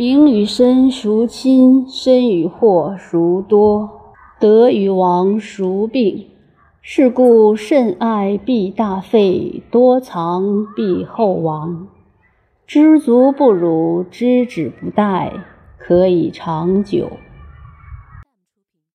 名与身孰亲？身与祸孰多？得与亡孰病？是故甚爱必大费，多藏必厚亡。知足不辱，知止不殆，可以长久。